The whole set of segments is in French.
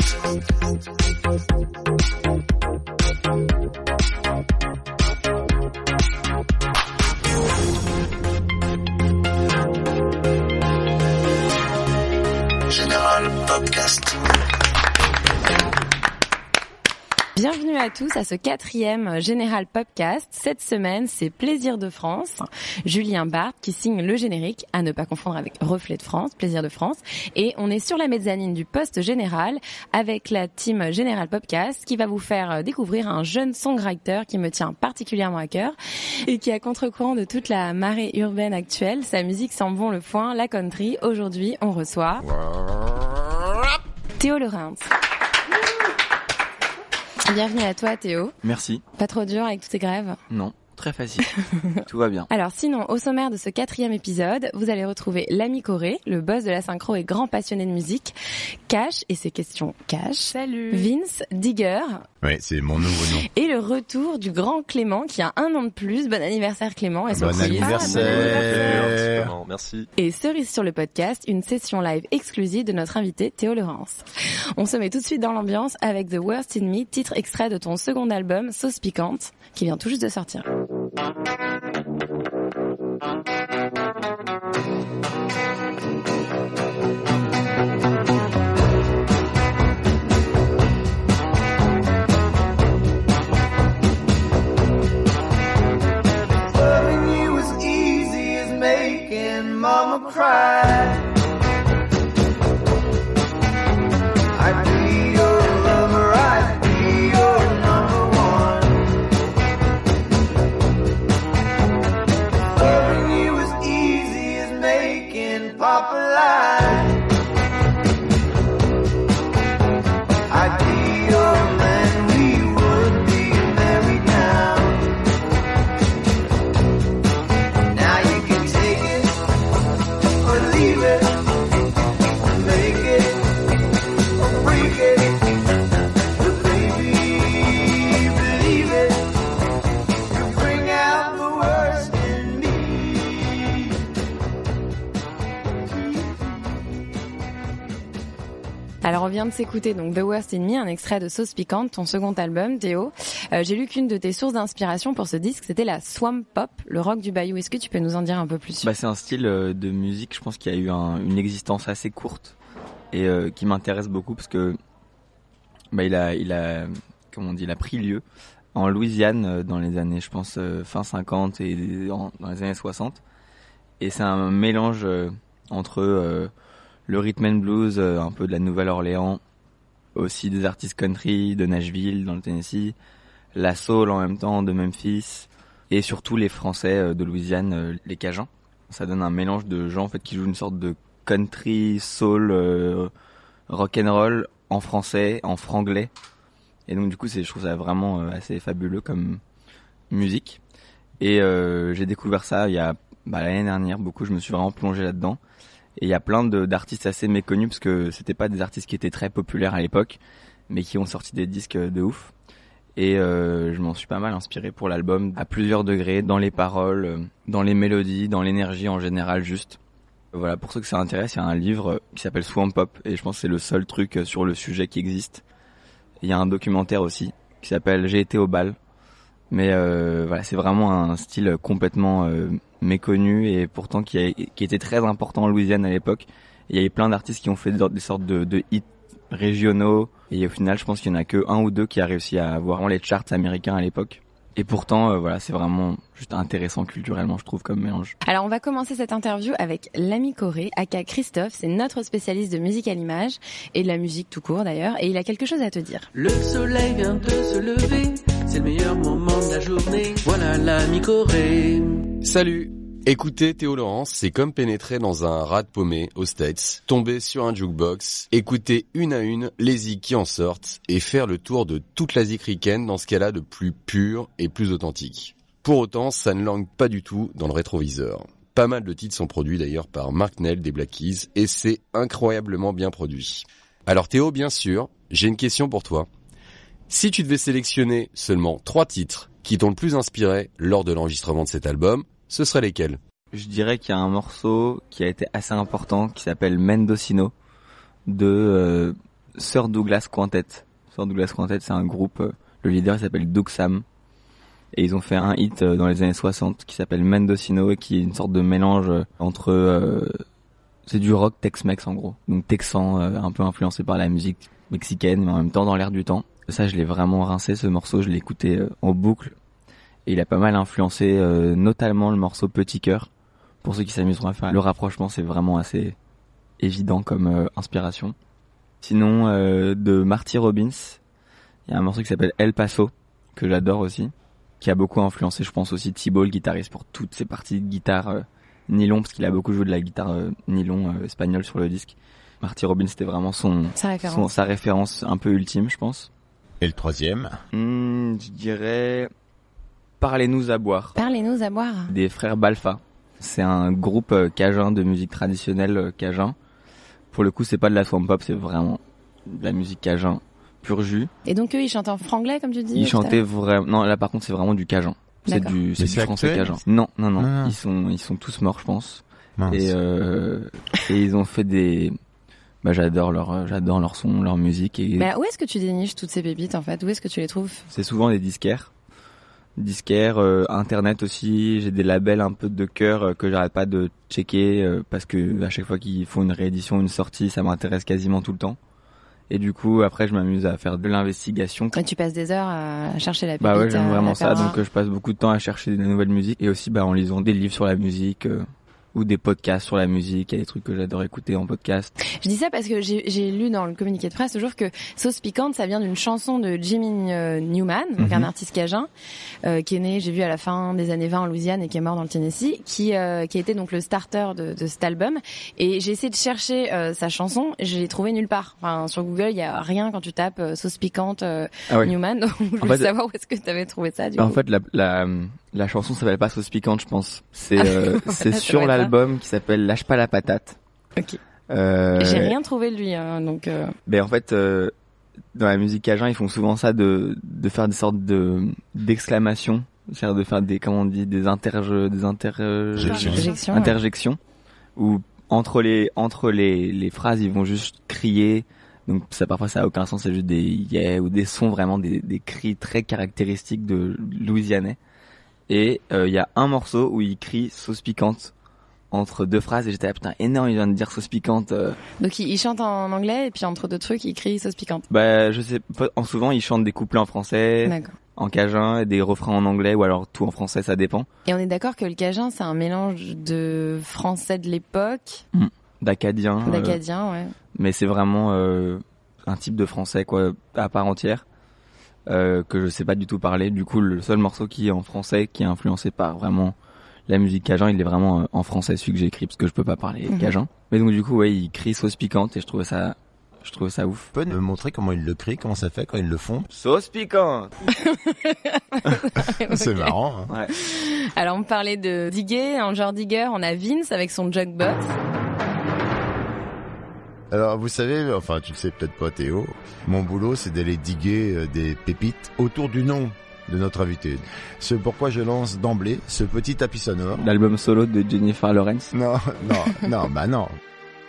Podcast. Bienvenue à tous à ce quatrième Général Popcast. Cette semaine, c'est Plaisir de France. Julien Barthes qui signe le générique, à ne pas confondre avec Reflet de France, Plaisir de France. Et on est sur la mezzanine du poste général avec la team Général Popcast qui va vous faire découvrir un jeune songwriter qui me tient particulièrement à cœur et qui a contre-courant de toute la marée urbaine actuelle. Sa musique sent bon le foin, la country. Aujourd'hui, on reçoit Théo Laurens. Bienvenue à toi Théo. Merci. Pas trop dur avec toutes ces grèves Non, très facile. Tout va bien. Alors sinon, au sommaire de ce quatrième épisode, vous allez retrouver l'ami Corée, le boss de la synchro et grand passionné de musique, Cash et ses questions Cash. Salut. Vince Digger Ouais, c'est mon nouveau nom. et le retour du grand Clément qui a un an de plus. Bon anniversaire Clément et Bon anniversaire. Merci. Et cerise sur le podcast, une session live exclusive de notre invité Théo Laurence. On se met tout de suite dans l'ambiance avec The Worst in Me, titre extrait de ton second album, Sauce Piquante, qui vient tout juste de sortir. Cry. De s'écouter donc The Worst in Me, un extrait de Sauce Piquante, ton second album, Théo. Euh, J'ai lu qu'une de tes sources d'inspiration pour ce disque, c'était la swamp pop, le rock du bayou. Est-ce que tu peux nous en dire un peu plus Bah, c'est un style euh, de musique, je pense, qui a eu un- une existence assez courte et euh, qui m'intéresse beaucoup parce que bah, il a, il a, comment on dit, il pris lieu en Louisiane dans les années, je pense, fin 50 et dans les années 60. Et c'est un mélange entre le rhythm and blues, euh, un peu de la Nouvelle-Orléans, aussi des artistes country de Nashville dans le Tennessee, la soul en même temps de Memphis et surtout les Français euh, de Louisiane, euh, les Cajuns. Ça donne un mélange de gens en fait qui jouent une sorte de country, soul, rock and roll en français, en franglais. Et donc du coup, c'est je trouve ça vraiment assez fabuleux comme musique. Et j'ai découvert ça il y a bah, l'année dernière beaucoup. Je me suis vraiment plongé là-dedans. Et il y a plein d'artistes assez méconnus parce que c'était pas des artistes qui étaient très populaires à l'époque, mais qui ont sorti des disques de ouf. Et euh, je m'en suis pas mal inspiré pour l'album à plusieurs degrés, dans les paroles, euh, dans les mélodies, dans l'énergie en général juste. Voilà, pour ceux que ça intéresse, il y a un livre qui s'appelle Swamp Pop et je pense que c'est le seul truc euh, sur le sujet qui existe. Il y a un documentaire aussi qui s'appelle J'ai été au bal. Mais euh, voilà, c'est vraiment un style complètement euh, méconnu et pourtant qui, a, qui était très important en Louisiane à l'époque. Il y avait plein d'artistes qui ont fait des, des sortes de, de hits régionaux et au final, je pense qu'il y en a que un ou deux qui a réussi à avoir vraiment les charts américains à l'époque. Et pourtant, euh, voilà, c'est vraiment juste intéressant culturellement, je trouve, comme mélange. Alors on va commencer cette interview avec l'ami Corée, aka Christophe, c'est notre spécialiste de musique à l'image et de la musique tout court d'ailleurs, et il a quelque chose à te dire. Le soleil vient de se lever, c'est le meilleur moment de la journée. Voilà l'ami Corée. Salut Écouter Théo Laurence, c'est comme pénétrer dans un rat de paumé aux States, tomber sur un jukebox, écouter une à une les zik qui en sortent et faire le tour de toute la zik ricaine dans ce qu'elle a de plus pur et plus authentique. Pour autant, ça ne langue pas du tout dans le rétroviseur. Pas mal de titres sont produits d'ailleurs par Mark Nell des Black Keys et c'est incroyablement bien produit. Alors Théo, bien sûr, j'ai une question pour toi. Si tu devais sélectionner seulement trois titres qui t'ont le plus inspiré lors de l'enregistrement de cet album, ce seraient lesquels? Je dirais qu'il y a un morceau qui a été assez important qui s'appelle Mendocino de euh, Sir Douglas Quintet. Sir Douglas Quintet, c'est un groupe, euh, le leader s'appelle Doug Sam. Et ils ont fait un hit euh, dans les années 60 qui s'appelle Mendocino et qui est une sorte de mélange entre... c'est du rock Tex-Mex en gros. Donc texan, un peu influencé par la musique mexicaine, mais en même temps dans l'air du temps. Ça, je l'ai vraiment rincé ce morceau, je l'ai écouté euh, en boucle. Et il a pas mal influencé euh, notamment le morceau Petit Cœur. Pour ceux qui s'amuseront à faire le rapprochement, c'est vraiment assez évident comme euh, inspiration. Sinon, euh, de Marty Robbins, il y a un morceau qui s'appelle El Paso, que j'adore aussi, qui a beaucoup influencé, je pense aussi Thibault, le guitariste, pour toutes ses parties de guitare nylon, parce qu'il a beaucoup joué de la guitare nylon espagnole sur le disque. Marty Robbins, c'était vraiment son, Sa référence. son- sa référence un peu ultime, je pense. Et le troisième Hmm, je dirais Parlez-nous à boire Parlez-nous à boire. des frères Balfa. C'est un groupe euh, cajun de musique traditionnelle euh, cajun. Pour le coup, c'est pas de la swamp pop, c'est vraiment de la musique cajun pur jus. Et donc eux ils chantent en franglais comme tu dis Ils chantaient vraiment non, là par contre, c'est vraiment du cajun. C'est du c'est Mais du c'est français actuel cajun. Non, non, non, Ah. ils sont ils sont tous morts, je pense. Mince. Et euh, et ils ont fait des bah j'adore leur euh, j'adore leur son, leur musique et Mais où est-ce que tu déniches toutes ces pépites en fait? Où est-ce que tu les trouves? C'est souvent des disquaires. Disquaires, euh, internet aussi. J'ai des labels un peu de cœur euh, que j'arrête pas de checker euh, parce que à chaque fois qu'ils font une réédition, une sortie, ça m'intéresse quasiment tout le temps. Et du coup, après, je m'amuse à faire de l'investigation. Et tu passes des heures à chercher la pépite. Bah ouais, j'aime vraiment ça. Donc, je passe beaucoup de temps à chercher des nouvelles musiques et aussi, bah, en lisant des livres sur la musique ou des podcasts sur la musique. Il y a des trucs que j'adore écouter en podcast. Je dis ça parce que j'ai lu dans le communiqué de presse toujours que Sauce Piquante, ça vient d'une chanson de Jimmy euh, Newman, donc Mhm. un artiste cajun, euh, qui est né, j'ai vu à la fin des années 20 en Louisiane et qui est mort dans le Tennessee, qui euh, qui a été donc le starter de, de cet album. Et j'ai essayé de chercher euh, sa chanson, je l'ai trouvé nulle part. Enfin, sur Google, il y a rien quand tu tapes euh, Sauce Piquante euh, Ah. Newman. Donc, je En voulais fait- savoir où est-ce que tu avais trouvé ça. Du En coup. fait, la, la, la chanson s'appelle pas Sauce Piquante, je pense. C'est euh, c'est Ça sur l'album qui s'appelle Lâche pas la patate. Ok. Euh, J'ai rien trouvé de lui, hein, donc. euh, Ben en fait, euh, dans la musique cajun, ils font souvent ça de de faire des sortes de d'exclamations, c'est-à-dire de faire des comment on dit des interje des ouais. interjections où entre les entre les les phrases, ils vont juste crier. Donc ça parfois ça a aucun sens, c'est juste des yeah ou des sons vraiment des des cris très caractéristiques de Louisianais. Et euh, il y a un morceau où il crie sauce piquante entre deux phrases et j'étais là putain énorme il vient de dire sauce piquante euh, Donc il, il chante en anglais et puis entre deux trucs, il crie Sauce Piquante. Bah, je sais pas. En souvent, ils chantent des couplets en français, en cajun, et des refrains en anglais, ou alors tout en français, ça dépend. Et on est d'accord que le Cajun, c'est un mélange de français de l'époque, D'acadien. euh, d'acadien, ouais. mais c'est vraiment euh, un type de français, quoi, à part entière, euh, que je sais pas du tout parler. Du coup, le seul morceau qui est en français, qui est influencé par vraiment la musique cajun, il est vraiment euh, en français, celui que j'ai écrit, parce que je peux pas parler Mhm. cajun. Mais donc, du coup, ouais, il crie sauce piquante, et je trouvais ça, je trouvais ça ouf. Tu peux me montrer comment ils le crient, comment ça fait quand ils le font Sauce piquante! C'est marrant. hein. Ouais. Alors on parlait de diguer, en genre digger, on a Vince avec son jukebox. Alors, vous savez, enfin, tu le sais peut-être pas, Théo, mon boulot, c'est d'aller diguer euh, des pépites autour du nom de notre invité. C'est pourquoi je lance d'emblée ce petit tapis sonore. L'album solo de Jennifer Lawrence. Non, non, non, bah non.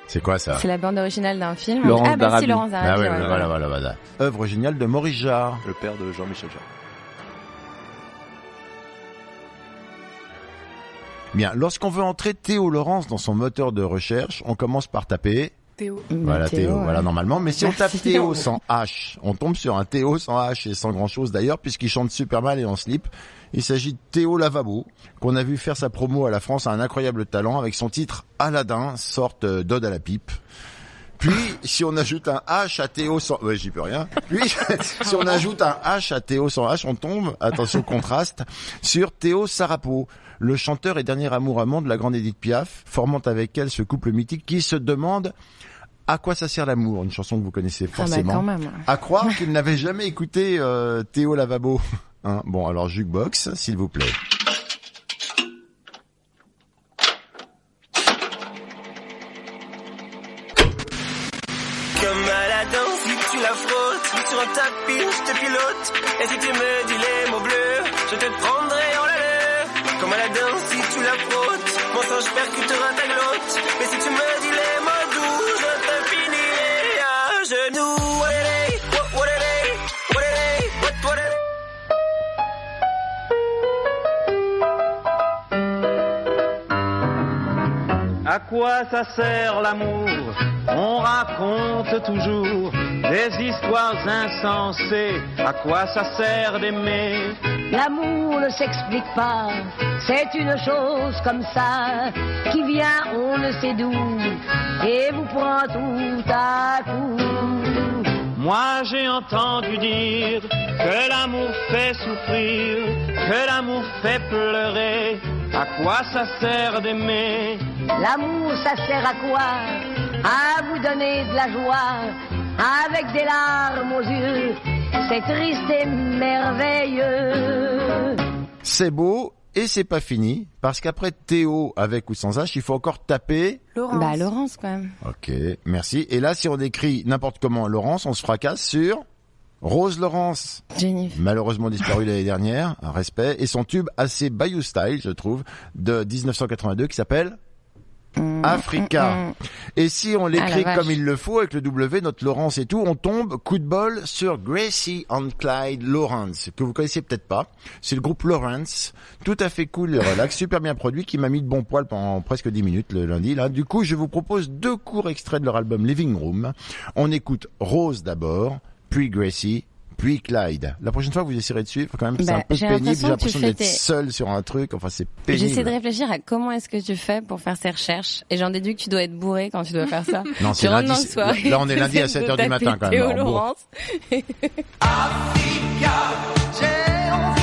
C'est quoi ça? C'est la bande originale d'un film. Laurence ah bah d'Arabie. si, Laurence Ah ouais, ouais, ouais, voilà, voilà, voilà. Œuvre géniale de Maurice Jarre. Le père de Jean-Michel Jarre. Bien, lorsqu'on veut entrer Théo Laurence dans son moteur de recherche, on commence par taper Théo. Voilà Théo, ouais. voilà normalement. Mais si on tape Théo. sans H, on tombe sur un Théo sans H et sans grand chose d'ailleurs, puisqu'il chante super mal et en slip. Il s'agit de Théo Lavabo, qu'on a vu faire sa promo à la France à un incroyable talent avec son titre Aladdin, sorte euh, d'ode à la pipe. Puis, si on ajoute un H à Théo sans... Ouais, j'y peux rien. Puis, si on ajoute un H à Théo sans H, on tombe, attention contraste, sur Théo Sarapo, le chanteur et dernier amour amant de la grande Edith Piaf, formant avec elle ce couple mythique qui se demande à quoi ça sert l'amour, une chanson que vous connaissez Ah bah forcément. quand même. À croire qu'il n'avait jamais écouté euh, Théo Lavabo. Hein, bon, alors jukebox, s'il vous plaît. Comme Aladdin, si tu la frottes sur un tapis, je te pilote. Et si tu me dis À quoi ça sert l'amour? On raconte toujours des histoires insensées. À quoi ça sert d'aimer? L'amour ne s'explique pas, c'est une chose comme ça, qui vient on ne sait d'où, et vous prend tout à coup. Moi j'ai entendu dire que l'amour fait souffrir, que l'amour fait pleurer. À quoi ça sert d'aimer L'amour, ça sert à quoi À vous donner de la joie, avec des larmes aux yeux, c'est triste et merveilleux. C'est beau et c'est pas fini, parce qu'après Théo avec ou sans H, il faut encore taper. Laurence. Bah Laurence quand même. Ok, merci. Et là, si on écrit n'importe comment Laurence, on se fracasse sur Rose Laurence. Jennifer. Malheureusement disparu l'année dernière, un respect. Et son tube assez Bayou Style, je trouve, de 1982 qui s'appelle Africa. Et si on Ah, l'écrit comme il le faut, avec le W, notre Laurence et tout, on tombe, coup de bol, sur Gracie and Clyde Lawrence, que vous connaissez peut-être pas. C'est le groupe Lawrence, tout à fait cool et relax, super bien produit, qui m'a mis de bon poil pendant presque 10 minutes le lundi. Là, Du coup, je vous propose deux courts extraits de leur album Living Room. On écoute Rose d'abord, puis Gracie, puis Clyde. La prochaine fois, vous essayerez de suivre quand même. c'est Bah, un peu j'ai pénible. J'ai l'impression que d'être tes- seul sur un truc. Enfin, c'est pénible. J'essaie de réfléchir à comment est-ce que tu fais pour faire ces recherches et j'en déduis que tu dois être bourré quand tu dois faire ça. Non, c'est lundi, c'est- soir là, on est lundi à t'essaies 7 heures de du matin, quand même, Théo. Laurence.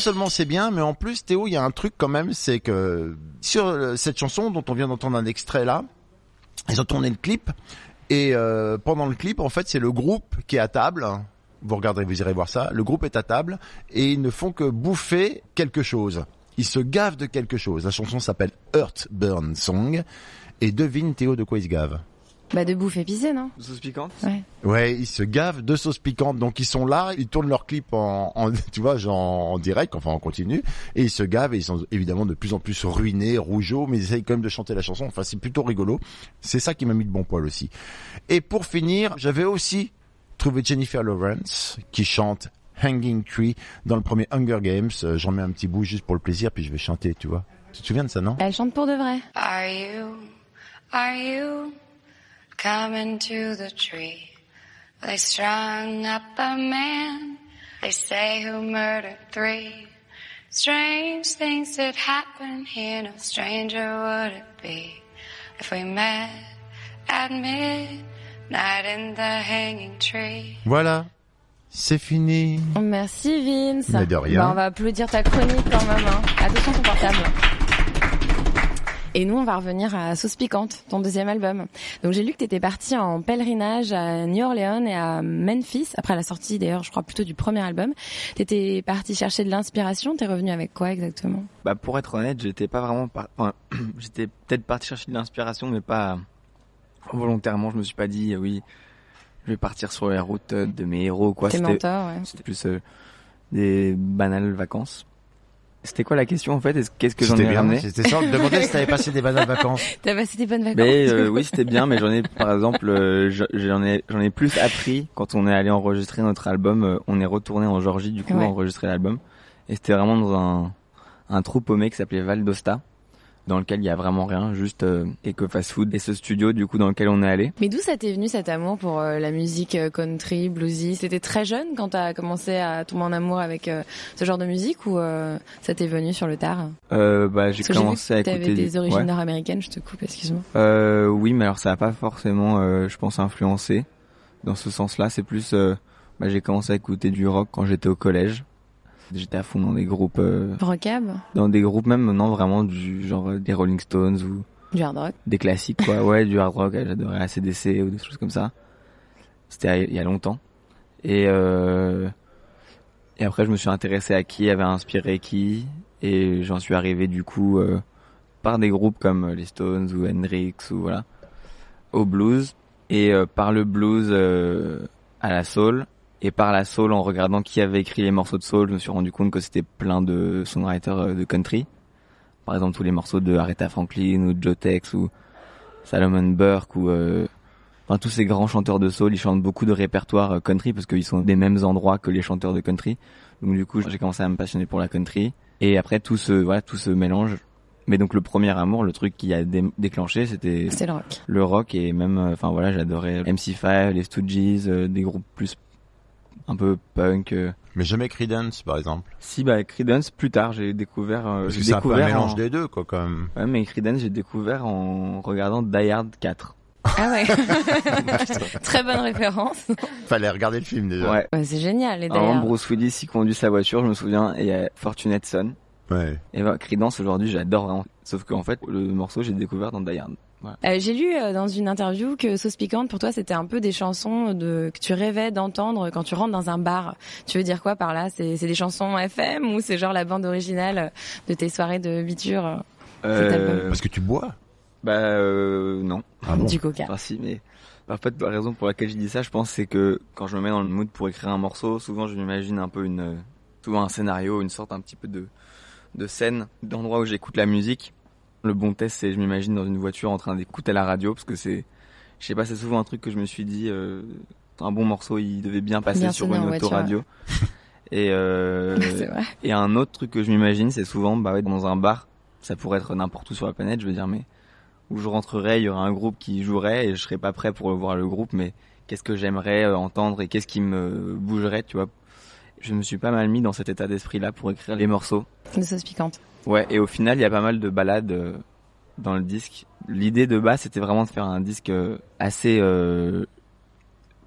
seulement c'est bien, mais en plus Théo, il y a un truc quand même, c'est que sur euh, cette chanson dont on vient d'entendre un extrait là, ils ont tourné le clip et euh, pendant le clip, en fait, c'est le groupe qui est à table. Vous regarderez, vous irez voir ça. Le groupe est à table et ils ne font que bouffer quelque chose. Ils se gavent de quelque chose. La chanson s'appelle Earth Burn Song et devine Théo de quoi ils se gavent? Bah de bouffe épicée, non Sauce piquante? Ouais. Ouais, ils se gavent de sauce piquante. Donc ils sont là, ils tournent leur clip en, en tu vois, genre en direct, enfin en continu, et ils se gavent et ils sont évidemment de plus en plus ruinés, rougeaux, mais ils essayent quand même de chanter la chanson. Enfin, c'est plutôt rigolo. C'est ça qui m'a mis de bon poil aussi. Et pour finir, j'avais aussi trouvé Jennifer Lawrence qui chante Hanging Tree dans le premier Hunger Games. Euh, J'en mets un petit bout juste pour le plaisir, puis je vais chanter, tu vois. Tu te souviens de ça, non? Elle chante pour de vrai. Are you, are you coming to the tree? They strung up a man, they say who murdered three. Strange things that happen here, no stranger would it be if we met at midnight in the hanging tree. Voilà, c'est fini. Merci Vince. Mais de rien. Bah, on va applaudir ta chronique quand même. Hein. Attention ton portable. Et nous, on va revenir à Sauce Piquante, ton deuxième album. Donc j'ai lu que tu étais parti en pèlerinage à New Orleans et à Memphis, après la sortie d'ailleurs, je crois plutôt du premier album. Tu étais parti chercher de l'inspiration, t'es revenu avec quoi exactement? Bah pour être honnête, j'étais pas vraiment par... enfin, j'étais peut-être parti chercher de l'inspiration mais pas volontairement, je me suis pas dit oui, je vais partir sur les routes de mes héros quoi, c'était mentors, ouais. c'était plus euh, des banales vacances. C'était quoi la question en fait? Est-ce- Qu'est-ce que j'en C'était ai bien, ramené? c'était ça, on te demandait si t'avais passé des banales vacances. T'as passé des bonnes vacances Mais euh, oui, c'était bien, mais j'en ai, par exemple, euh, je- j'en ai, j'en ai plus appris quand on est allé enregistrer notre album. euh, on est retourné en Georgie, du coup, Ouais. enregistrer l'album. Et c'était vraiment dans un, un trou paumé qui s'appelait Val d'Osta, dans lequel il y a vraiment rien, juste euh, Eco Fast Food. Et ce studio, du coup, dans lequel on est allé. Mais d'où ça t'est venu cet amour pour euh, la musique euh, country, bluesy? C'était très jeune quand t'as commencé à tomber en amour avec euh, ce genre de musique ou ça t'est venu sur le tard? Bah, j'ai que j'ai vu commencé à que écouter des origines ouais. nord-américaines, je te coupe, excuse-moi. Oui, mais alors ça n'a pas forcément, je pense, influencé dans ce sens-là. C'est plus, bah, j'ai commencé à écouter du rock quand j'étais au collège. J'étais à fond dans des groupes, euh, Rockab dans des groupes même, non vraiment du genre euh, des Rolling Stones ou Du hard rock des classiques quoi. Ouais, du hard rock. J'adorais ACDC ou des choses comme ça. C'était il y a longtemps. Et euh, et après, je me suis intéressé à qui avait inspiré qui, et j'en suis arrivé du coup euh, par des groupes comme les Stones ou Hendrix ou voilà au blues et par le blues à la soul et par la soul en regardant qui avait écrit les morceaux de soul, je me suis rendu compte que c'était plein de songwriters euh, de country. Par exemple, tous les morceaux de Aretha Franklin ou Joe Tex ou Salomon Burke ou euh, enfin tous ces grands chanteurs de soul, ils chantent beaucoup de répertoire euh, country parce qu'ils sont des mêmes endroits que les chanteurs de country. Donc du coup, j'ai commencé à me passionner pour la country et après tout ce voilà, tout ce mélange mais donc le premier amour, le truc qui a dé- déclenché, c'était C'était le rock. le rock et même, euh, enfin voilà, j'adorais MC5, les Stooges, euh, des groupes plus un peu punk. euh. Mais jamais Creedence, par exemple. Si bah Creedence plus tard, j'ai découvert. euh, Parce j'ai que c'est un peu un découvert mélange en- des deux, quoi, quand même. Ouais, mais Creedence, j'ai découvert en regardant Die Hard 4. Ah ouais. Très bonne référence. Fallait regarder le film déjà. Ouais. Ouais, c'est génial. Et Avant d'ailleurs, Bruce Willis, il conduit sa voiture, je me souviens, et il y a Fortunate Son. Ouais. Et bah, Creedence aujourd'hui, j'adore vraiment. Sauf qu'en fait, le morceau, j'ai découvert dans Die Hard. Voilà. Euh, j'ai lu euh, dans une interview que Sauce Piquante, pour toi, c'était un peu des chansons de, que tu rêvais d'entendre quand tu rentres dans un bar. Tu veux dire quoi par là? C'est des chansons FM ou c'est genre la bande originale de tes soirées de biture euh, cet album? Parce que tu bois? Bah euh, non. Ah bon? Du coca. Enfin si, mais en fait la raison pour laquelle je dis ça, je pense, c'est que quand je me mets dans le mood pour écrire un morceau, souvent je m'imagine un peu une, souvent un scénario, une sorte un petit peu de de scène, d'endroit où j'écoute la musique. Le bon test, c'est je m'imagine dans une voiture en train d'écouter la radio, parce que c'est, je sais pas, c'est souvent un truc que je me suis dit, euh, un bon morceau, il devait bien passer Bien sur une voiture, autoradio. Et euh, et un autre truc que je m'imagine, c'est souvent bah ouais, dans un bar, ça pourrait être n'importe où sur la planète, je veux dire, mais où je rentrerais, il y aurait un groupe qui jouerait et je serais pas prêt pour voir le groupe, mais qu'est-ce que j'aimerais euh, entendre et qu'est-ce qui me bougerait, tu vois. Je me suis pas mal mis dans cet état d'esprit-là pour écrire les morceaux. de Sauce Piquante. Ouais, et au final, il y a pas mal de balades euh, dans le disque. L'idée de base, c'était vraiment de faire un disque euh, assez euh,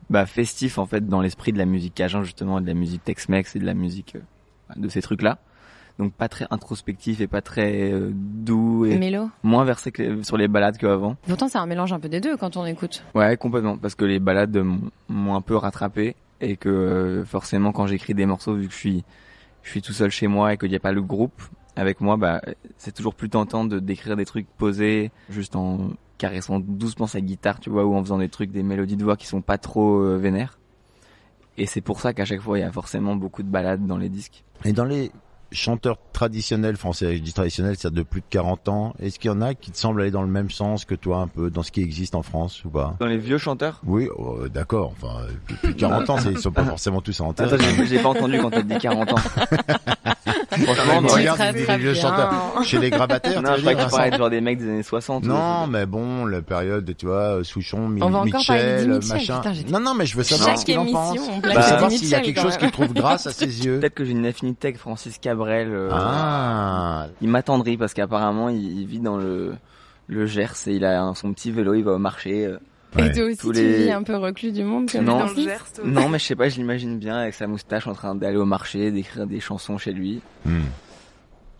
bah, festif en fait dans l'esprit de la musique cajun justement, de la musique Tex-Mex et de la musique de ces trucs-là. Donc pas très introspectif et pas très doux et Mélo. moins versé que sur les balades qu'avant. Pourtant, c'est un mélange un peu des deux quand on écoute. Ouais, complètement, parce que les balades m'ont- un peu rattrapé et que forcément quand j'écris des morceaux, vu que je suis je suis tout seul chez moi et qu'il n'y a pas le groupe avec moi, bah c'est toujours plus tentant de d'écrire des trucs posés, juste en caressant doucement sa guitare, tu vois, ou en faisant des trucs, des mélodies de voix qui sont pas trop euh, vénères. Et c'est pour ça qu'à chaque fois il y a forcément beaucoup de balades dans les disques. Et dans les chanteurs traditionnels français, je dis traditionnels, c'est de plus de 40 ans, est-ce qu'il y en a qui te semblent aller dans le même sens que toi un peu, dans ce qui existe en France ou pas? Dans les vieux chanteurs? Oui, euh, d'accord, enfin, depuis 40 ans, ils sont pas forcément tous en Attends, j'ai j'ai pas entendu quand t'as dit 40 ans. Franchement, Tu regardes très, très chanteurs. Chez les grabataires, Non, tu je crois dire, qu'il parlait de genre des mecs des années 60. Non, mais bon, la période, tu vois, Souchon, Mi- Mitchell, machin. non, non, mais je veux savoir ce qu'il en pense. Je veux savoir s'il y a quelque chose qu'il trouve grâce à ses yeux. Peut-être que j'ai une affinité avec Francis Cabrel. euh, Ah, Il m'attendrit parce qu'apparemment il, il vit dans le le Gers et il a son petit vélo, il va au marché. Et toi aussi, Tous tu les- vis un peu reclus du monde comme Non. Francis Non, mais je sais pas, je l'imagine bien avec sa moustache en train d'aller au marché, d'écrire des chansons chez lui. Hmm.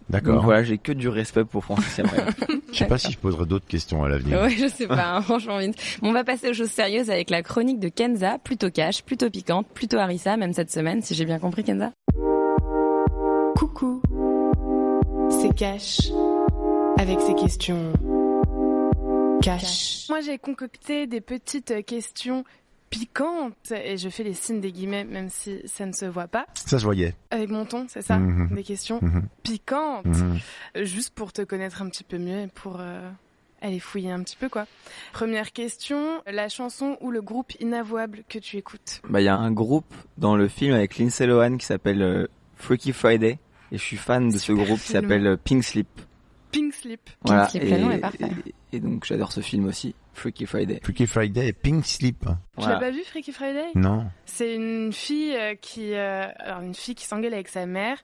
Donc D'accord. voilà, j'ai que du respect pour Francis Cabrel. Je sais pas si je poserai d'autres questions à l'avenir. Ouais, je sais pas, hein, franchement. vite. Bon, on va passer aux choses sérieuses avec la chronique de Kenza, plutôt cash, plutôt piquante, plutôt harissa, même cette semaine, si j'ai bien compris, Kenza. Coucou, c'est Cash avec ses questions Moi j'ai concocté des petites euh, questions piquantes et je fais les signes des guillemets même si ça ne se voit pas. Ça se voyait. Avec mon ton, c'est ça Mhm. Des questions Mhm. piquantes. Mhm. Euh, Juste pour te connaître un petit peu mieux et pour euh, aller fouiller un petit peu quoi. Première question, la chanson ou le groupe inavouable que tu écoutes? Bah il y a un groupe dans le film avec Lindsay Lohan qui s'appelle euh, Freaky Friday et je suis fan de ce groupe qui s'appelle euh, Pink Slip. Pink Slip. Voilà, Slip, le nom est parfait. et, et donc j'adore ce film aussi, Freaky Friday. Freaky Friday et Pink Slip. Tu Voilà. l'as pas vu Freaky Friday? Non. C'est une fille euh, qui, euh, alors une fille qui s'engueule avec sa mère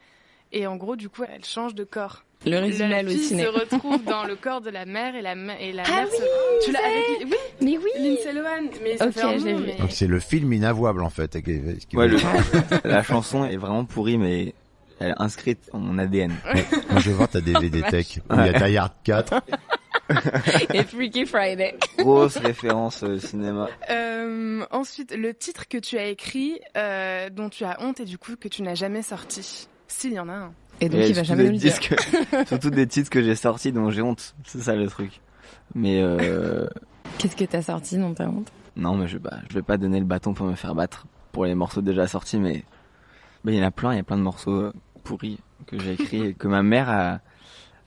et en gros du coup elle change de corps. Le résumé la halluciné. fille se retrouve dans le corps de la mère et la, et la Ah mère oui, se... Tu l'as avec... Oui, Mais oui Lindsay Lohan. Mais Ok, je l'ai vu. mais- Donc c'est le film inavouable en fait. Ouais, le- la chanson est vraiment pourrie mais elle est inscrite en mon ADN. Moi je vais voir ta DVD Tech où il y a Die Hard 4. Et Freaky Friday. Grosse référence euh, cinéma. Euh, ensuite, le titre que tu as écrit, euh, dont tu as honte et du coup que tu n'as jamais sorti. S'il y en a un. Et donc Et il va jamais nous le dire. surtout des titres que j'ai sortis dont j'ai honte. C'est ça le truc. Mais euh, Qu'est-ce que t'as sorti dont t'as honte? Non, mais je vais, pas, je vais pas donner le bâton pour me faire battre pour les morceaux déjà sortis, mais mais il y en a plein, il y a plein de morceaux pourris que j'ai écrits et que ma mère a,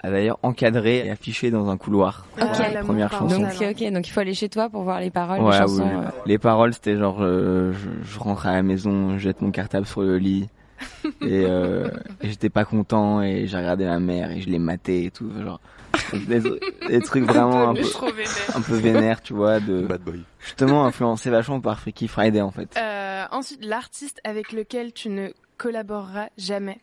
a d'ailleurs encadré et affiché dans un couloir. Ok. Voilà, l'amour première chanson. Donc ok, donc il faut aller chez toi pour voir les paroles Ouais, des où chansons. le- euh. Les paroles, c'était genre, euh, je, je rentre à la maison, je jette mon cartable sur le lit. et, euh, et j'étais pas content et j'ai regardé ma mère et je l'ai maté et tout. Genre, des, des trucs vraiment un peu, vénère. un peu vénères, tu vois, de Bad boy. justement influencé vachement par Freaky Friday en fait. Euh, ensuite, l'artiste avec lequel tu ne collaboreras jamais.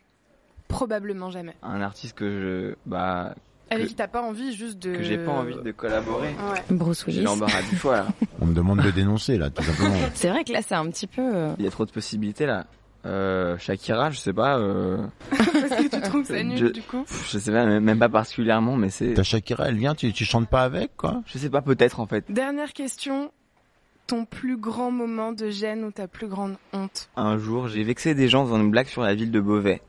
Probablement jamais. Un artiste que je, bah, Avec que, qui t'as pas envie juste de... que j'ai pas envie de collaborer. Ouais. Bruce J'ai Willis. l'embarras du choix là. On me demande de dénoncer là, tout simplement. C'est vrai que là c'est un petit peu. euh, Il y a trop de possibilités là. Euh, Shakira, je sais pas. Euh, Parce que tu trouves ça nul Je- du coup je sais pas, même même pas particulièrement, mais c'est. Ta Shakira, elle vient, tu, tu chantes pas avec quoi? Je sais pas, peut-être en fait. Dernière question. Ton plus grand moment de gêne ou ta plus grande honte? Un jour, j'ai vexé des gens dans une blague sur la ville de Beauvais.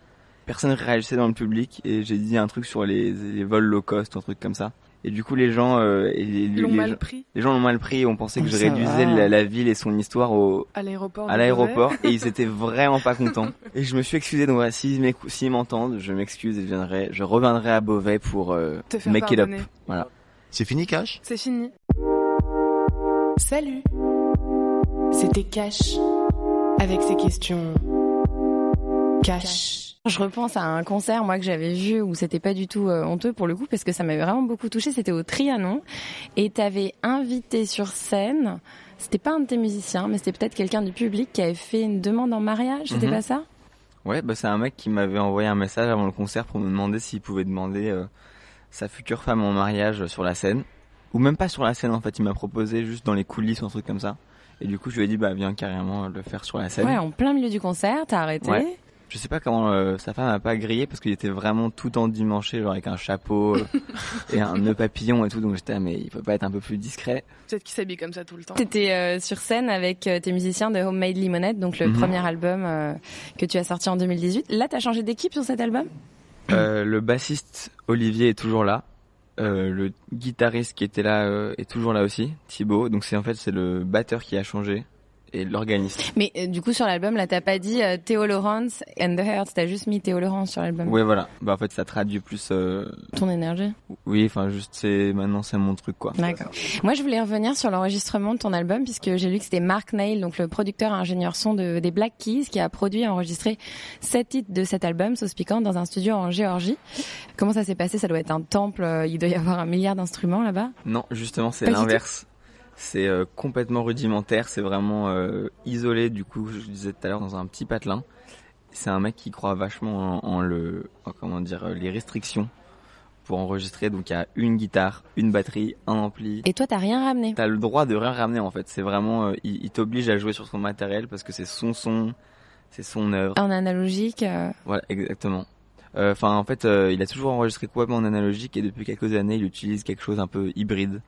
Personne réagissait dans le public et j'ai dit un truc sur les, les vols low cost, un truc comme ça. Et du coup, les gens, euh, et les, les mal gens- pris les gens l'ont mal pris et ont pensé que je Ça réduisais la, la ville et son histoire au, à l'aéroport à l'aéroport et ils étaient vraiment pas contents. Et je me suis excusé, donc voilà, s'ils m'entendent, je m'excuse et je viendrai, je reviendrai à Beauvais pour euh, Te faire make it up. Voilà. C'est fini, Cash? C'est fini. Salut. C'était Cash avec ses questions Cash. Je repense à un concert moi que j'avais vu où c'était pas du tout euh, honteux pour le coup parce que ça m'avait vraiment beaucoup touché. C'était au Trianon et t'avais invité sur scène. C'était pas un de tes musiciens, mais c'était peut-être quelqu'un du public qui avait fait une demande en mariage. C'était Mhm. pas ça? Ouais, bah c'est un mec qui m'avait envoyé un message avant le concert pour me demander s'il pouvait demander euh, sa future femme en mariage sur la scène. Ou même pas sur la scène en fait, il m'a proposé juste dans les coulisses ou un truc comme ça. Et du coup je lui ai dit bah viens carrément le faire sur la scène. Ouais, en plein milieu du concert, t'as arrêté. Ouais. Je sais pas comment euh, sa femme a pas grillé parce qu'il était vraiment tout endimanché, genre avec un chapeau euh, et un nœud papillon et tout. Donc j'étais ah, mais il peut pas être un peu plus discret. Peut-être qu'il s'habille comme ça tout le temps. T'étais euh, sur scène avec euh, tes musiciens de Homemade Lemonade, donc le Mhm. premier album euh, que tu as sorti en 2018. Là, t'as changé d'équipe sur cet album? Euh, le bassiste Olivier est toujours là. Euh, le guitariste qui était là euh, est toujours là aussi, Thibaut. Donc c'est en fait c'est le batteur qui a changé et l'organiste. Mais euh, du coup, sur l'album, là, t'as pas dit euh, Théo Lawrence and the Hearts, t'as juste mis Théo Lawrence sur l'album. Ouais, voilà. Bah en fait, ça traduit plus. euh, Ton énergie. Oui, enfin juste c'est maintenant c'est mon truc quoi. D'accord. Moi, je voulais revenir sur l'enregistrement de ton album, puisque j'ai lu que c'était Mark Nail, donc le producteur et ingénieur son de, des Black Keys, qui a produit et enregistré sept titres de cet album, Sauce Piquante, dans un studio en Géorgie. Comment ça s'est passé? Ça doit être un temple, euh, il doit y avoir un milliard d'instruments là-bas. Non, justement, c'est l'inverse. C'est euh, complètement rudimentaire, c'est vraiment euh, isolé du coup, je disais tout à l'heure dans un petit patelin. C'est un mec qui croit vachement en, en le en, comment dire euh, les restrictions pour enregistrer. Donc il y a une guitare, une batterie, un ampli. Et toi, t'as rien ramené T'as le droit de rien ramener en fait. C'est vraiment euh, il, il t'oblige à jouer sur son matériel parce que c'est son son, c'est son œuvre. En analogique. euh, Voilà, exactement. Enfin, en fait, euh, il a toujours enregistré complètement en analogique et depuis quelques années, il utilise quelque chose un peu hybride.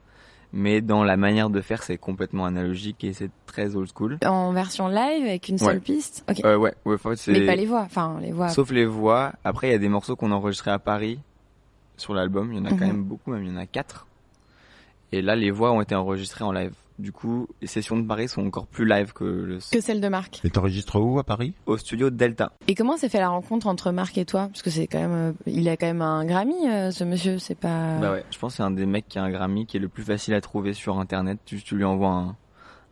Mais dans la manière de faire, c'est complètement analogique et c'est très old school. En version live avec une seule Ouais. piste? Ok. Euh, ouais, ouais. Mais pas les voix. Enfin, les voix. Sauf les voix. Après, il y a des morceaux qu'on a enregistrés à Paris sur l'album. Il y en a quand Mhm. même beaucoup, même il y en a quatre. Et là, les voix ont été enregistrées en live. Du coup, les sessions de Paris sont encore plus live que le Que celle de Marc. Et t'enregistres où à Paris? Au studio Delta. Et comment s'est fait la rencontre entre Marc et toi? Parce que c'est quand même, euh, il a quand même un Grammy, euh, ce monsieur. C'est pas. Bah ouais, je pense que c'est un des mecs qui a un Grammy qui est le plus facile à trouver sur internet. Tu, tu lui envoies un,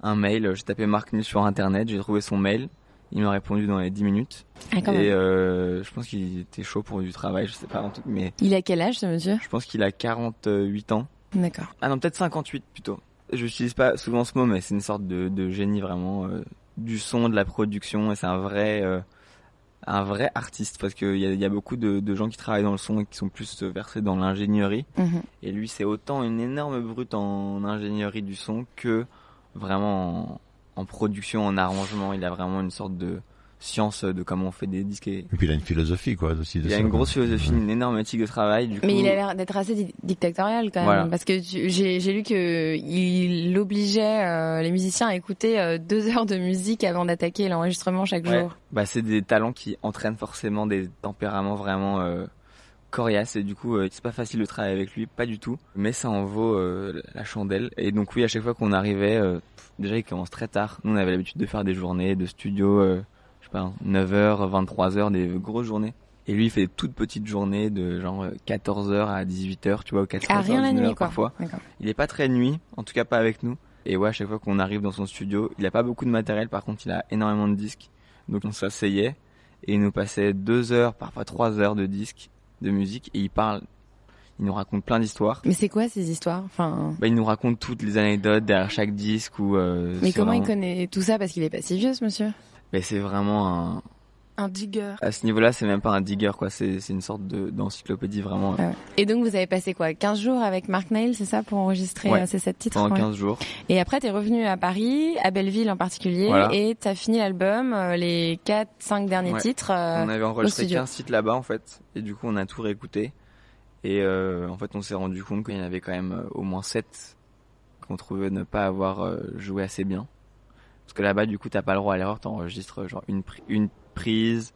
un mail, j'ai tapé Marc Nil sur internet, j'ai trouvé son mail, il m'a répondu dans les 10 minutes. Ah, quand et même. euh, je pense qu'il était chaud pour du travail, je sais pas mais Il a quel âge, ce monsieur? je pense qu'il a 48 ans. D'accord. Ah non, peut-être 58 plutôt. Je n'utilise pas souvent ce mot, mais c'est une sorte de, de génie vraiment euh, du son, de la production, et c'est un vrai, euh, un vrai artiste parce qu'il y a, il y a beaucoup de, de gens qui travaillent dans le son et qui sont plus versés dans l'ingénierie. Mhm. Et lui, c'est autant une énorme brute en ingénierie du son que vraiment en, en production, en arrangement. Il a vraiment une sorte de science de comment on fait des disques. Et Et puis il a une philosophie quoi aussi. De il a une quoi. grosse philosophie, une énorme éthique de travail. Du Mais coup, il a l'air d'être assez di- dictatorial quand même, Voilà. parce que j'ai j'ai lu que il obligeait euh, les musiciens à écouter euh, deux heures de musique avant d'attaquer l'enregistrement chaque Ouais. jour. Bah, c'est des talents qui entraînent forcément des tempéraments vraiment euh, coriaces et du coup euh, c'est pas facile de travailler avec lui, pas du tout. Mais ça en vaut euh, la chandelle. Et donc oui, à chaque fois qu'on arrivait, euh, pff, déjà il commence très tard. Nous on avait l'habitude de faire des journées de studio, euh, pas, 9h, 23h, des grosses journées. Et lui il fait des toutes petites journées de genre 14h à 18h, tu vois, ou 4h Ah, rien la nuit, quoi. parfois. Il est pas très nuit, en tout cas pas avec nous. Et ouais, à chaque fois qu'on arrive dans son studio, il a pas beaucoup de matériel, par contre il a énormément de disques. Donc on s'asseyait et il nous passait deux heures, parfois trois heures de disques, de musique et il parle, il nous raconte plein d'histoires. Mais c'est quoi ces histoires? Enfin, Bah, il nous raconte toutes les anecdotes derrière chaque disque ou. Euh, mais comment il connaît tout ça? Parce qu'il est pas si vieux, ce monsieur. Mais c'est vraiment un. Un digger. À ce niveau-là, c'est même pas un digger quoi. C'est c'est une sorte de d'encyclopédie vraiment. Ah ouais. Et donc vous avez passé quoi? 15 jours avec Mark Nail, c'est ça, pour enregistrer Ouais. euh, ces sept titres? Pendant ouais. 15 jours. Et après, t'es revenu à Paris, à Belleville en particulier, Voilà. et t'as fini l'album, euh, les 4, 5 derniers Ouais. titres. euh, on avait enregistré studio. 15 titres là-bas en fait, et du coup on a tout réécouté. Et euh, en fait on s'est rendu compte qu'il y en avait quand même au moins 7 qu'on trouvait ne pas avoir joué assez bien. Parce que là-bas du coup t'as pas le droit à l'erreur, t'enregistres genre une, pri- une prise,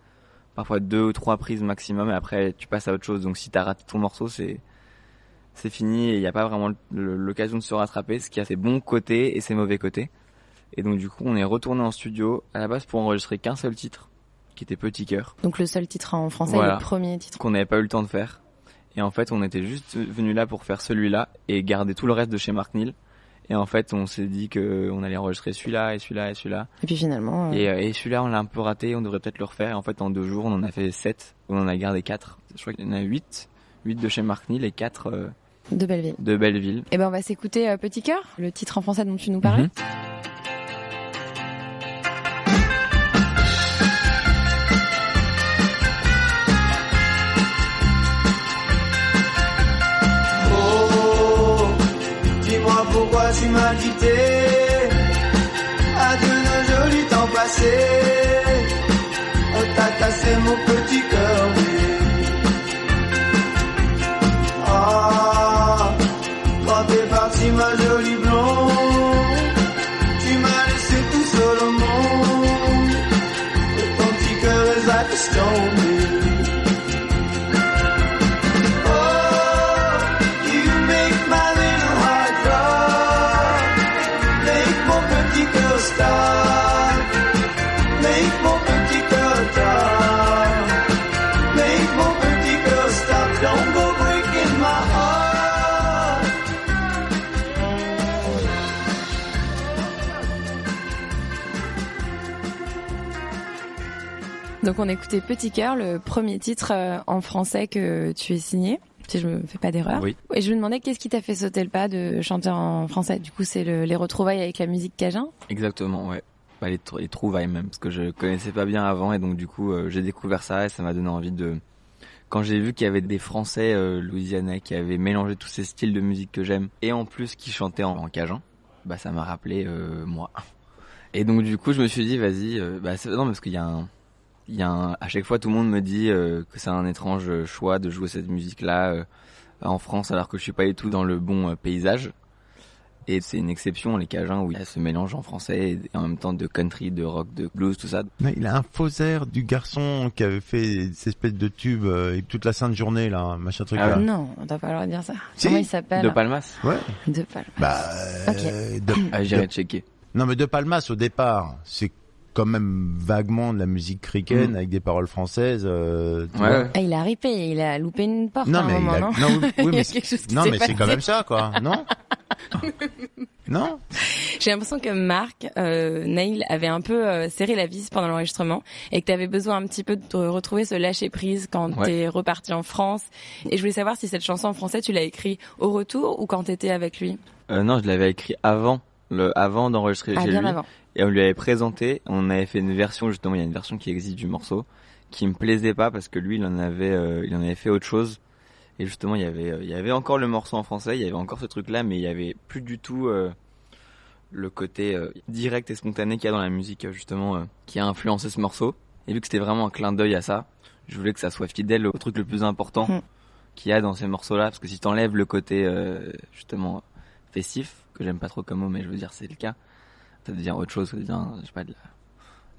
parfois deux ou trois prises maximum, et après tu passes à autre chose. Donc si t'as raté ton morceau c'est c'est fini et il n'y a pas vraiment l'occasion de se rattraper, ce qui a ses bons côtés et ses mauvais côtés. Et donc du coup on est retourné en studio à la base pour enregistrer qu'un seul titre, qui était Petit Cœur. Donc le seul titre en français, Voilà. le premier titre. qu'on n'avait pas eu le temps de faire. Et en fait, on était juste venu là pour faire celui-là et garder tout le reste de chez Mark Neal. Et en fait, on s'est dit que on allait enregistrer celui-là et celui-là et celui-là. Et puis finalement. euh, Et, euh, et celui-là, on l'a un peu raté, on devrait peut-être le refaire. Et en fait, en deux jours, on en a fait sept. On en a gardé quatre. Je crois qu'il y en a huit. Huit de chez Mark Neal et quatre euh, De Belleville. de Belleville. Eh ben on va s'écouter Petit cœur, le titre en français dont tu nous parlais. Mhm. Tu m'as quitté. Adieu nos jolis temps passés. On t'a cassé mon petit cœur, Donc on écoutait Petit cœur, le premier titre euh, en français que tu es signé, si je me fais pas d'erreur. Oui. Et je me demandais qu'est-ce qui t'a fait sauter le pas de chanter en français? Du coup, c'est le- les retrouvailles avec la musique cajun? Exactement, ouais. Bah, les, les trouvailles même, parce que je connaissais pas bien avant et donc du coup euh, j'ai découvert ça et ça m'a donné envie de... Quand j'ai vu qu'il y avait des Français euh, louisianais qui avaient mélangé tous ces styles de musique que j'aime et en plus qui chantaient en, en cajun, bah ça m'a rappelé euh, moi. Et donc du coup je me suis dit vas-y, bah non parce qu'il y a un... Il y a un, à chaque fois tout le monde me dit euh, que c'est un étrange choix de jouer cette musique là en France alors que je suis pas du tout dans le bon euh, paysage. Et c'est une exception, les Cajuns, où il y a ce mélange en français et en même temps de country, de rock, de blues, tout ça. Mais Il a un faux air du garçon qui avait fait ces espèces de tubes euh, et toute la sainte journée là, machin truc Ah là. Non, on doit pas leur dire ça. Si. Comment il s'appelle De Palmas Ouais. De Palmas. Bah, euh, de- Ah, j'irai de- checker. Non mais de Palmas au départ, c'est quand même vaguement de la musique cricaine Mm. avec des paroles françaises. euh, tu Ouais. Ah, il a ripé, il a loupé une porte Non à un mais, il moment, a- non non, oui, oui, Il y a mais, quelque chose qui non, s'est mais c'est quand même ça quoi, non Non J'ai l'impression que Marc, euh, Nail avait un peu euh, serré la vis pendant l'enregistrement et que tu avais besoin un petit peu de retrouver ce lâcher prise quand Ouais. t'es reparti en France. Et je voulais savoir si cette chanson en français tu l'as écrit au retour ou quand t'étais avec lui? Euh, non, je l'avais écrit avant, le, avant d'enregistrer Ah, chez bien lui. avant. Et on lui avait présenté, on avait fait une version, justement, il y a une version qui existe du morceau, qui me plaisait pas parce que lui, il en avait, euh, il en avait fait autre chose. Et justement, il y avait, euh, il y avait encore le morceau en français, il y avait encore ce truc-là, mais il y avait plus du tout euh, le côté euh, direct et spontané qu'il y a dans la musique, justement, qui a influencé ce morceau. Et vu que c'était vraiment un clin d'œil à ça, je voulais que ça soit fidèle au truc le plus important Mm. qu'il y a dans ces morceaux-là, parce que si t'enlèves le côté justement festif, que j'aime pas trop comme mot, mais je veux dire c'est le cas, ça devient autre chose, ça devient, je sais pas, de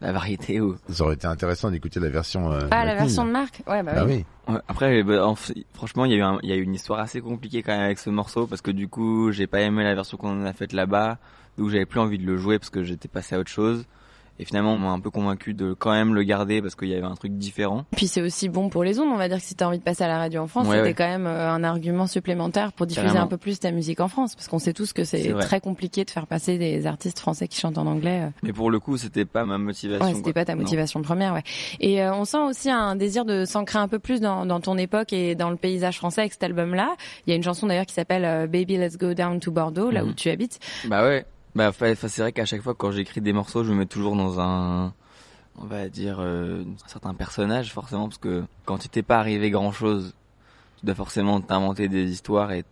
la, la variété ou... Ça aurait été intéressant d'écouter la version. euh, Ah, la version de Marc Ouais, bah, Bah oui. oui. Ouais, après, bah, en franchement, il y a eu un- il y a eu une histoire assez compliquée quand même avec ce morceau, parce que du coup, j'ai pas aimé la version qu'on a faite là-bas, donc j'avais plus envie de le jouer parce que j'étais passé à autre chose. Et finalement, on m'a un peu convaincu de quand même le garder parce qu'il y avait un truc différent. Puis c'est aussi bon pour les ondes, on va dire que si t'as envie de passer à la radio en France, Ouais, c'était ouais. quand même euh, un argument supplémentaire pour diffuser Carrément. un peu plus ta musique en France, parce qu'on sait tous que c'est très compliqué de faire passer des artistes français qui chantent en anglais. euh. Mais pour le coup, c'était pas ma motivation. Ouais, c'était pas ta Non. motivation première, ouais. Et euh, on sent aussi un désir de s'ancrer un peu plus dans, dans ton époque et dans le paysage français avec cet album-là. Il y a une chanson d'ailleurs qui s'appelle Baby Let's Go Down to Bordeaux, là Mhm. où tu habites. Bah ouais. Bah c'est vrai qu'à chaque fois quand j'écris des morceaux, je me mets toujours dans un on va dire euh, un certain personnage forcément parce que quand il t'est pas arrivé grand-chose, tu dois forcément t'inventer des histoires et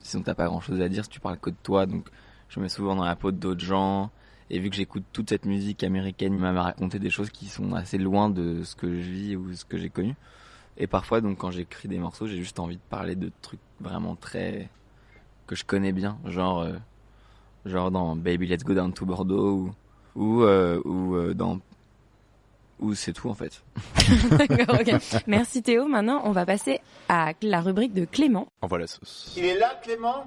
sinon t'as pas grand-chose à dire si tu parles que de toi. Donc je me mets souvent dans la peau d'autres gens. Et vu que j'écoute toute cette musique américaine, il m'a raconté des choses qui sont assez loin de ce que je vis ou ce que j'ai connu. Et parfois donc quand j'écris des morceaux, j'ai juste envie de parler de trucs vraiment très que je connais bien, genre euh, genre dans Baby Let's Go Down to Bordeaux ou ou euh, ou euh, dans ou c'est tout en fait. D'accord, ok. Merci Théo. Maintenant, on va passer à la rubrique de Clément. Envoie la sauce. Il est là, Clément?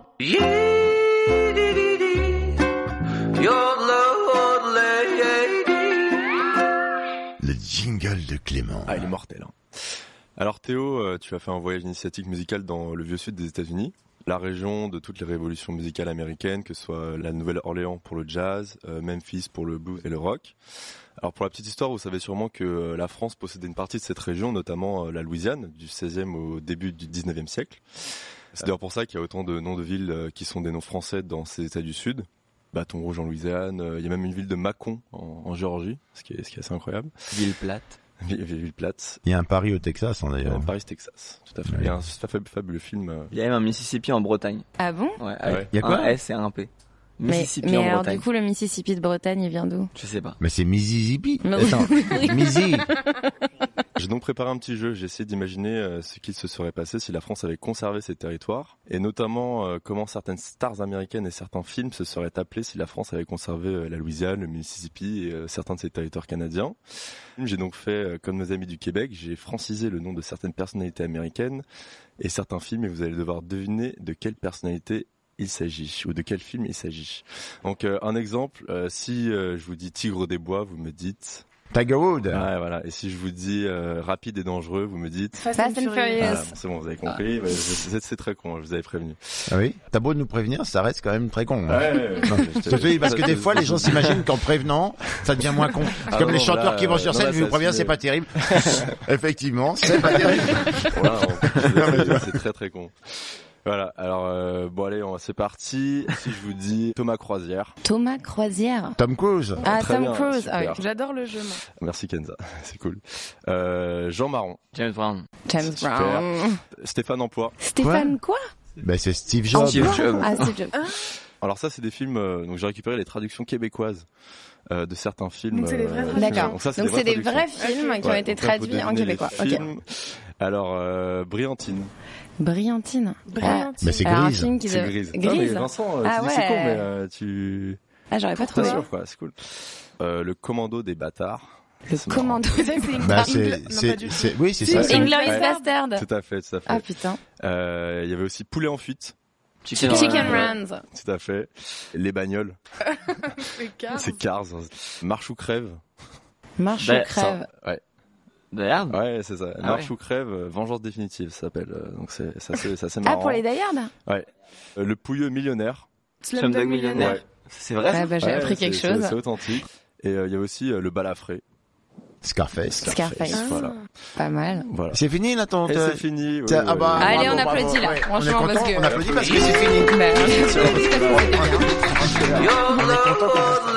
Le jingle de Clément. Ah, il est mortel. hein. Alors Théo, euh, tu as fait un voyage initiatique musical dans le vieux sud des États-Unis, la région de toutes les révolutions musicales américaines, que ce soit la Nouvelle-Orléans pour le jazz, euh, Memphis pour le blues et le rock. Alors pour la petite histoire, vous savez sûrement que euh, la France possédait une partie de cette région, notamment euh, la Louisiane, du 16e au début du 19e siècle. C'est d'ailleurs pour ça qu'il y a autant de noms de villes qui sont des noms français dans ces États du Sud. Bâton Rouge en Louisiane, il y a même une ville de Macon en, en Géorgie, ce qui est, ce qui est assez incroyable. Ville plate. Ville, ville plate. Il y a un pari au Texas hein, d'ailleurs. Paris, Texas, tout à fait. Il y a un fab- fabuleux film. euh, Il y a même un Mississippi en Bretagne. Ah bon? Ouais, Ah ouais. Il y a quoi? un S et un P. Mais, Mississippi mais en alors Bretagne. du coup, le Mississippi de Bretagne, il vient d'où? Je sais pas. Mais c'est Mississippi. Non. Attends. Missy. J'ai donc préparé un petit jeu. J'ai essayé d'imaginer euh, ce qu'il se serait passé si la France avait conservé ses territoires, et notamment euh, comment certaines stars américaines et certains films se seraient appelés si la France avait conservé euh, la Louisiane, le Mississippi et certains de ses territoires canadiens. J'ai donc fait comme nos amis du Québec. J'ai francisé le nom de certaines personnalités américaines et certains films, et vous allez devoir deviner de quelle personnalité il s'agit ou de quel film il s'agit. Donc un exemple, si je vous dis Tigre des bois, vous me dites Tiger Wood. Ouais, voilà. Et si je vous dis euh, rapide et dangereux, vous me dites Fast and Furious. Voilà, bon, c'est bon, vous avez compris. Ouais, c'est très con, je vous avais prévenu. Ah oui T'as beau nous prévenir, ça reste quand même très con. hein. Ouais. Non, te- parce que des fois, les gens s'imaginent qu'en prévenant, ça devient moins con. C'est Ah comme non, les chanteurs là, qui vont sur scène, je vous préviens, c'est pas terrible. Effectivement, c'est pas terrible. Voilà, c'est très très con. Voilà. Alors euh, bon allez, on va- c'est parti. Si je vous dis Thomas Croisière. Thomas Croisière. Tom Cruise. Ah, Très Tom bien, Cruise. Ah oui. J'adore le jeu, moi. Merci Kenza, c'est cool. Euh, Jean Marron. James Brown. James Super. Brown. Stéphane Emploi. Stéphane quoi? Ben, c'est Steve Jobs. Emploi Ah, Steve Jobs. Alors ça, c'est des films. euh, donc j'ai récupéré les traductions québécoises euh, de certains films. Donc c'est des vraies euh. D'accord. Donc ça, Donc c'est des vrais films qui ont été traduits en québécois. Alors euh, Brillantine. Brillantine. Brillantine. Mais c'est un Grise. qui C'est grise. Ah, Grise. mais Vincent, euh, Ah tu dis que c'est con, ouais. mais euh, tu. Ah, j'aurais pas T'es trouvé. sûr, quoi, c'est cool. Euh, le commando des bâtards. Le commando. Bah, c'est, c'est, c'est, oui, c'est ça. c'est- Inglorious Ouais. Bastard. Tout à fait, tout à fait. Ah putain. Euh, Il y avait aussi Poulet en fuite. Chicken, Chicken Run. Runs. Tout à fait. Les bagnoles. C'est Cars. C'est Cars. Marche ou crève? Marche Bah, ou crève. Ouais. Die Hard Ouais, c'est ça. Ah Marche ouais. ou crève, euh, vengeance définitive, ça s'appelle. euh, Donc c'est ça c'est ça c'est Ah, marrant. pour les Die Hard Ouais. Euh, le pouilleux millionnaire. Slumdog Millionnaire. Ouais. C'est vrai? Ouais, bah, j'ai Ouais, appris quelque chose. C'est authentique. Et euh, il y a aussi euh, le balafré. Scarface. Scarface. Voilà. Pas mal. Voilà. C'est fini, là, ton, c'est fini. oui, ah bah. Allez, bravo, on bravo, applaudit là. Franchement, on est parce que- on applaudit parce que c'est fini. Bah, On est content qu'on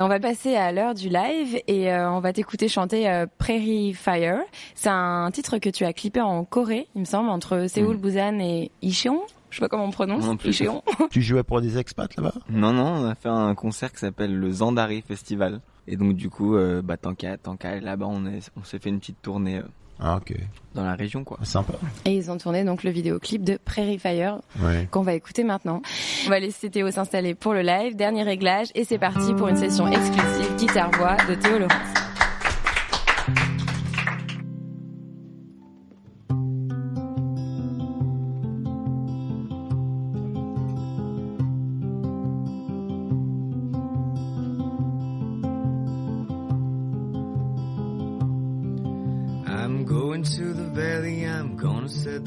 On va passer à l'heure du live et euh, on va t'écouter chanter euh, Prairie Fire. C'est un titre que tu as clippé en Corée, il me semble, entre Séoul, Busan et Incheon. Je sais pas comment on prononce. Non plus. Incheon. Tu jouais pour des expats là-bas? Non, non, on a fait un concert qui s'appelle le Zandari Festival. Et donc du coup, euh, bah tant qu'à tant qu'à aller là-bas, on est, on s'est fait une petite tournée euh, Ah, ok. dans la région, quoi. Sympa. Et ils ont tourné donc le vidéoclip de Prairie Fire Ouais. qu'on va écouter maintenant. On va laisser Théo s'installer pour le live, dernier réglage et c'est parti pour une session exclusive guitare-voix de Théo Laurence.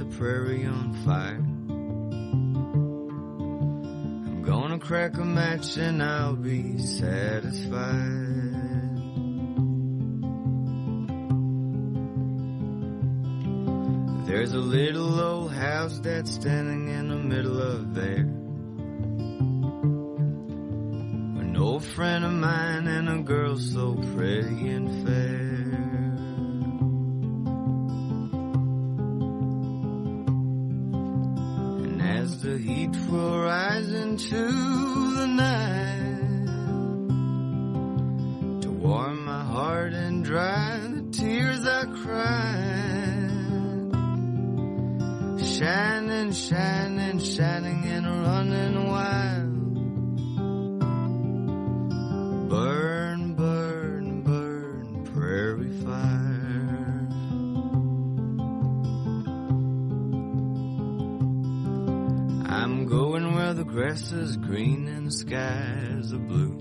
The prairie on fire. I'm gonna crack a match and I'll be satisfied. There's a little old house that's standing in the middle of there. An old friend of mine and a girl so pretty and fair. Heat will rise into the night to warm my heart and dry the tears I cried, shining, shining, shining is green and the skies are blue.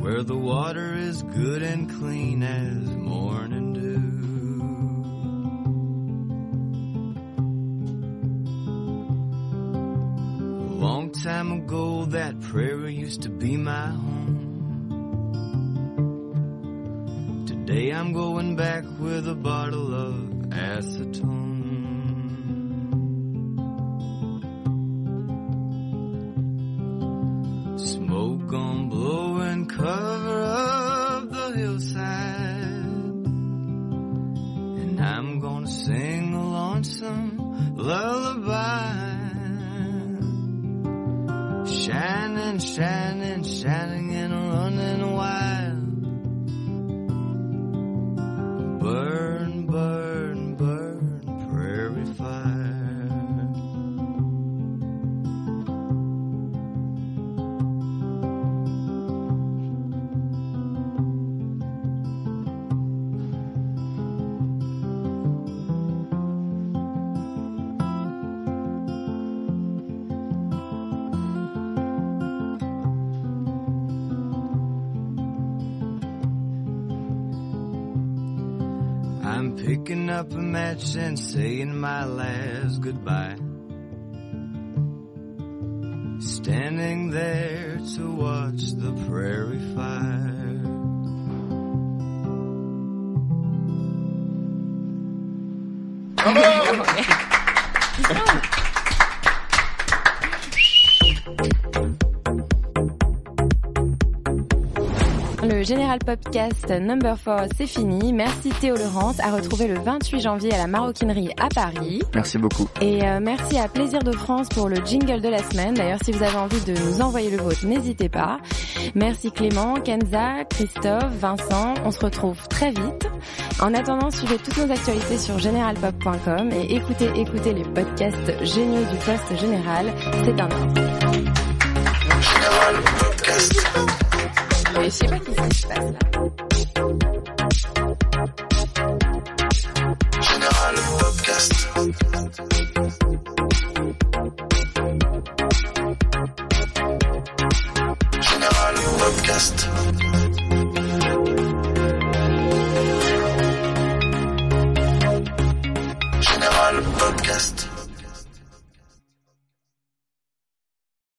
Where the water is good and clean as morning dew. A long time ago, that prairie used to be my home. Today I'm going back with a bottle of acetone. Standing there to watch the prairie fire. Le Général Popcast number 4, c'est fini. Merci Théo Laurence, à retrouver le 28 janvier à la Maroquinerie à Paris. Merci beaucoup. Et euh, merci à Plaisir de France pour le jingle de la semaine. D'ailleurs, si vous avez envie de nous envoyer le vôtre, n'hésitez pas. Merci Clément, Kenza, Christophe, Vincent. On se retrouve très vite. En attendant, suivez toutes nos actualités sur généralpop.com et écoutez, écoutez les podcasts géniaux du Poste Général. C'est un ordre. Général Podcast. Mais